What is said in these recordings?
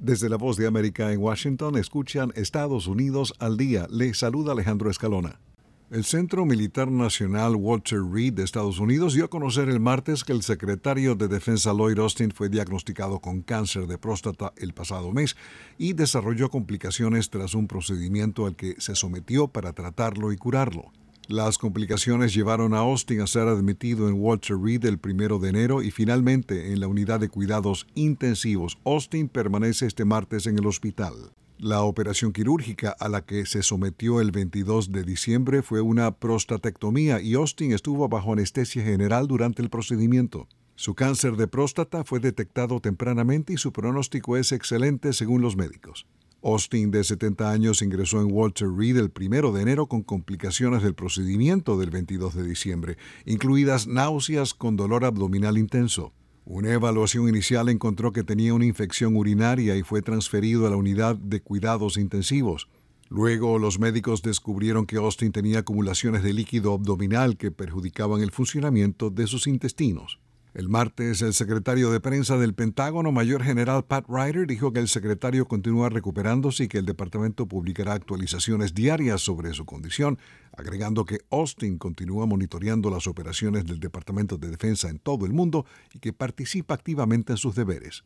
Desde la voz de América en Washington escuchan Estados Unidos al día. Le saluda Alejandro Escalona. El Centro Militar Nacional Walter Reed de Estados Unidos dio a conocer el martes que el secretario de Defensa Lloyd Austin fue diagnosticado con cáncer de próstata el pasado mes y desarrolló complicaciones tras un procedimiento al que se sometió para tratarlo y curarlo. Las complicaciones llevaron a Austin a ser admitido en Walter Reed el primero de enero y finalmente en la unidad de cuidados intensivos. Austin permanece este martes en el hospital. La operación quirúrgica a la que se sometió el 22 de diciembre fue una prostatectomía y Austin estuvo bajo anestesia general durante el procedimiento. Su cáncer de próstata fue detectado tempranamente y su pronóstico es excelente según los médicos. Austin, de 70 años, ingresó en Walter Reed el 1 de enero con complicaciones del procedimiento del 22 de diciembre, incluidas náuseas con dolor abdominal intenso. Una evaluación inicial encontró que tenía una infección urinaria y fue transferido a la unidad de cuidados intensivos. Luego los médicos descubrieron que Austin tenía acumulaciones de líquido abdominal que perjudicaban el funcionamiento de sus intestinos. El martes, el secretario de prensa del Pentágono, Mayor General Pat Ryder, dijo que el secretario continúa recuperándose y que el departamento publicará actualizaciones diarias sobre su condición, agregando que Austin continúa monitoreando las operaciones del Departamento de Defensa en todo el mundo y que participa activamente en sus deberes.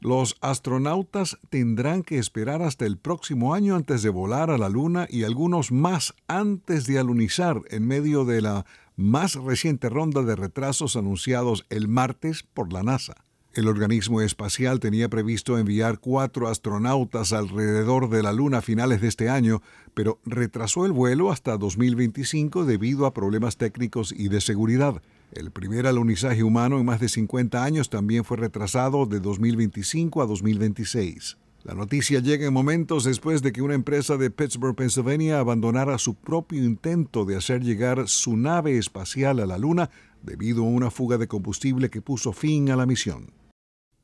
Los astronautas tendrán que esperar hasta el próximo año antes de volar a la Luna y algunos más antes de alunizar en medio de la más reciente ronda de retrasos anunciados el martes por la NASA. El organismo espacial tenía previsto enviar cuatro astronautas alrededor de la Luna a finales de este año, pero retrasó el vuelo hasta 2025 debido a problemas técnicos y de seguridad. El primer alunizaje humano en más de 50 años también fue retrasado de 2025 a 2026. La noticia llega en momentos después de que una empresa de Pittsburgh, Pennsylvania, abandonara su propio intento de hacer llegar su nave espacial a la Luna debido a una fuga de combustible que puso fin a la misión.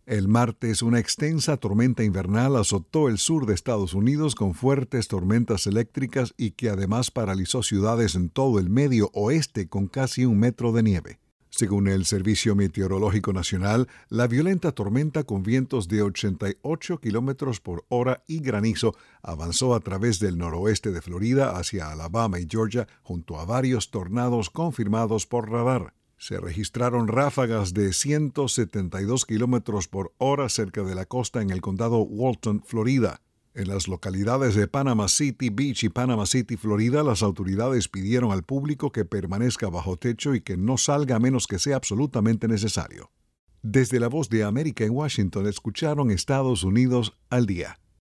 El martes, una extensa tormenta invernal azotó el sur de Estados Unidos con fuertes tormentas eléctricas y que además paralizó ciudades en todo el medio oeste con casi un metro de nieve. Según el Servicio Meteorológico Nacional, la violenta tormenta con vientos de 88 kilómetros por hora y granizo avanzó a través del noroeste de Florida hacia Alabama y Georgia junto a varios tornados confirmados por radar. Se registraron ráfagas de 172 kilómetros por hora cerca de la costa en el condado Walton, Florida. En las localidades de Panama City Beach y Panama City, Florida, las autoridades pidieron al público que permanezca bajo techo y que no salga a menos que sea absolutamente necesario. Desde la voz de América en Washington escucharon Estados Unidos al día.